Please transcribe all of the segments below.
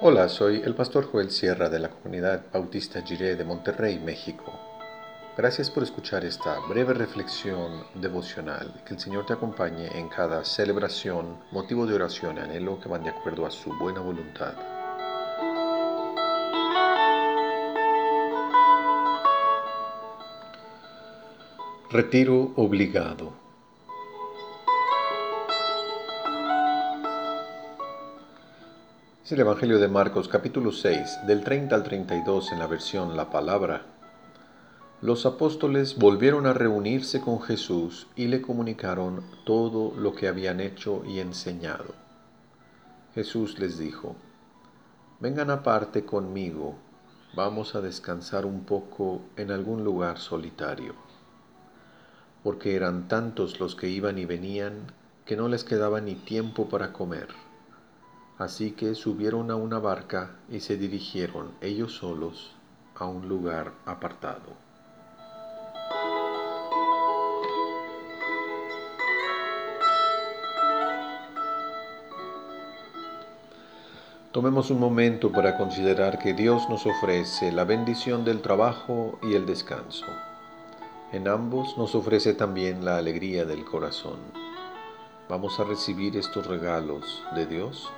Hola, soy el pastor Joel Sierra de la comunidad Bautista Jiré de Monterrey, México. Gracias por escuchar esta breve reflexión devocional. Que el Señor te acompañe en cada celebración, motivo de oración y anhelo que van de acuerdo a su buena voluntad. Retiro obligado. El Evangelio de Marcos capítulo 6, del 30 al 32 en la versión La Palabra. Los apóstoles volvieron a reunirse con Jesús y le comunicaron todo lo que habían hecho y enseñado. Jesús les dijo, Vengan aparte conmigo, vamos a descansar un poco en algún lugar solitario. Porque eran tantos los que iban y venían que no les quedaba ni tiempo para comer. Así que subieron a una barca y se dirigieron ellos solos a un lugar apartado. Tomemos un momento para considerar que Dios nos ofrece la bendición del trabajo y el descanso. En ambos nos ofrece también la alegría del corazón. ¿Vamos a recibir estos regalos de Dios?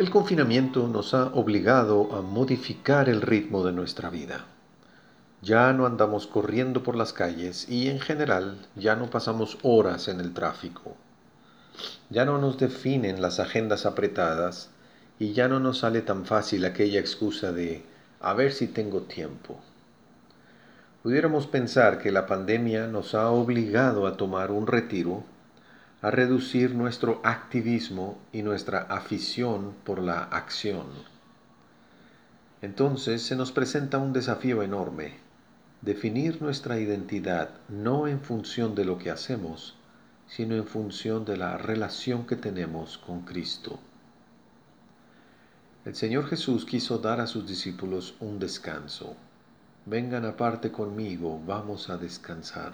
El confinamiento nos ha obligado a modificar el ritmo de nuestra vida. Ya no andamos corriendo por las calles y en general ya no pasamos horas en el tráfico. Ya no nos definen las agendas apretadas y ya no nos sale tan fácil aquella excusa de a ver si tengo tiempo. Pudiéramos pensar que la pandemia nos ha obligado a tomar un retiro a reducir nuestro activismo y nuestra afición por la acción. Entonces se nos presenta un desafío enorme, definir nuestra identidad no en función de lo que hacemos, sino en función de la relación que tenemos con Cristo. El Señor Jesús quiso dar a sus discípulos un descanso. Vengan aparte conmigo, vamos a descansar.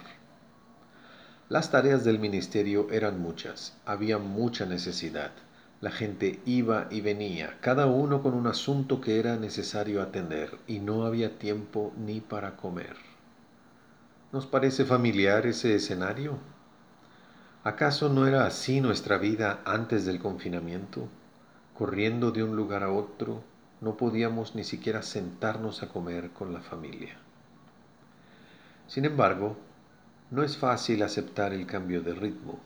Las tareas del ministerio eran muchas, había mucha necesidad. La gente iba y venía, cada uno con un asunto que era necesario atender, y no había tiempo ni para comer. ¿Nos parece familiar ese escenario? ¿Acaso no era así nuestra vida antes del confinamiento? Corriendo de un lugar a otro, no podíamos ni siquiera sentarnos a comer con la familia. Sin embargo, no es fácil aceptar el cambio de ritmo.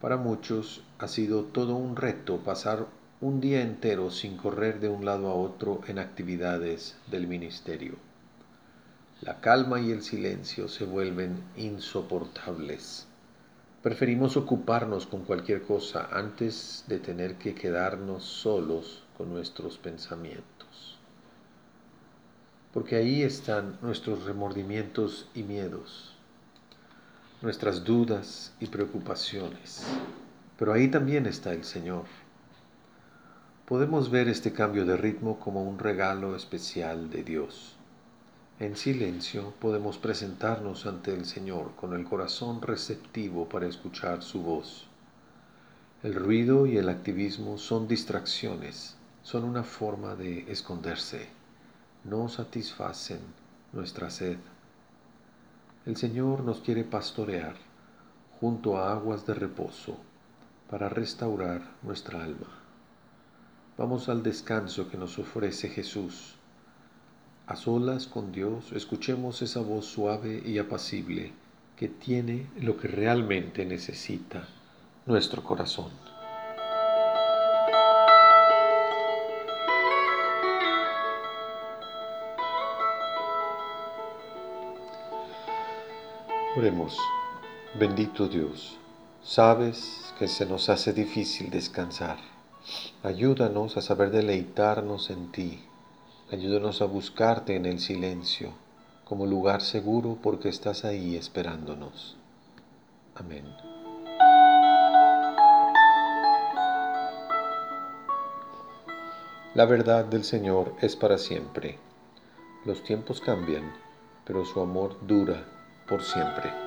Para muchos ha sido todo un reto pasar un día entero sin correr de un lado a otro en actividades del ministerio. La calma y el silencio se vuelven insoportables. Preferimos ocuparnos con cualquier cosa antes de tener que quedarnos solos con nuestros pensamientos. Porque ahí están nuestros remordimientos y miedos nuestras dudas y preocupaciones. Pero ahí también está el Señor. Podemos ver este cambio de ritmo como un regalo especial de Dios. En silencio podemos presentarnos ante el Señor con el corazón receptivo para escuchar su voz. El ruido y el activismo son distracciones, son una forma de esconderse, no satisfacen nuestra sed. El Señor nos quiere pastorear junto a aguas de reposo para restaurar nuestra alma. Vamos al descanso que nos ofrece Jesús. A solas con Dios, escuchemos esa voz suave y apacible que tiene lo que realmente necesita nuestro corazón. Oremos, bendito Dios, sabes que se nos hace difícil descansar. Ayúdanos a saber deleitarnos en ti. Ayúdanos a buscarte en el silencio como lugar seguro porque estás ahí esperándonos. Amén. La verdad del Señor es para siempre. Los tiempos cambian, pero su amor dura por siempre.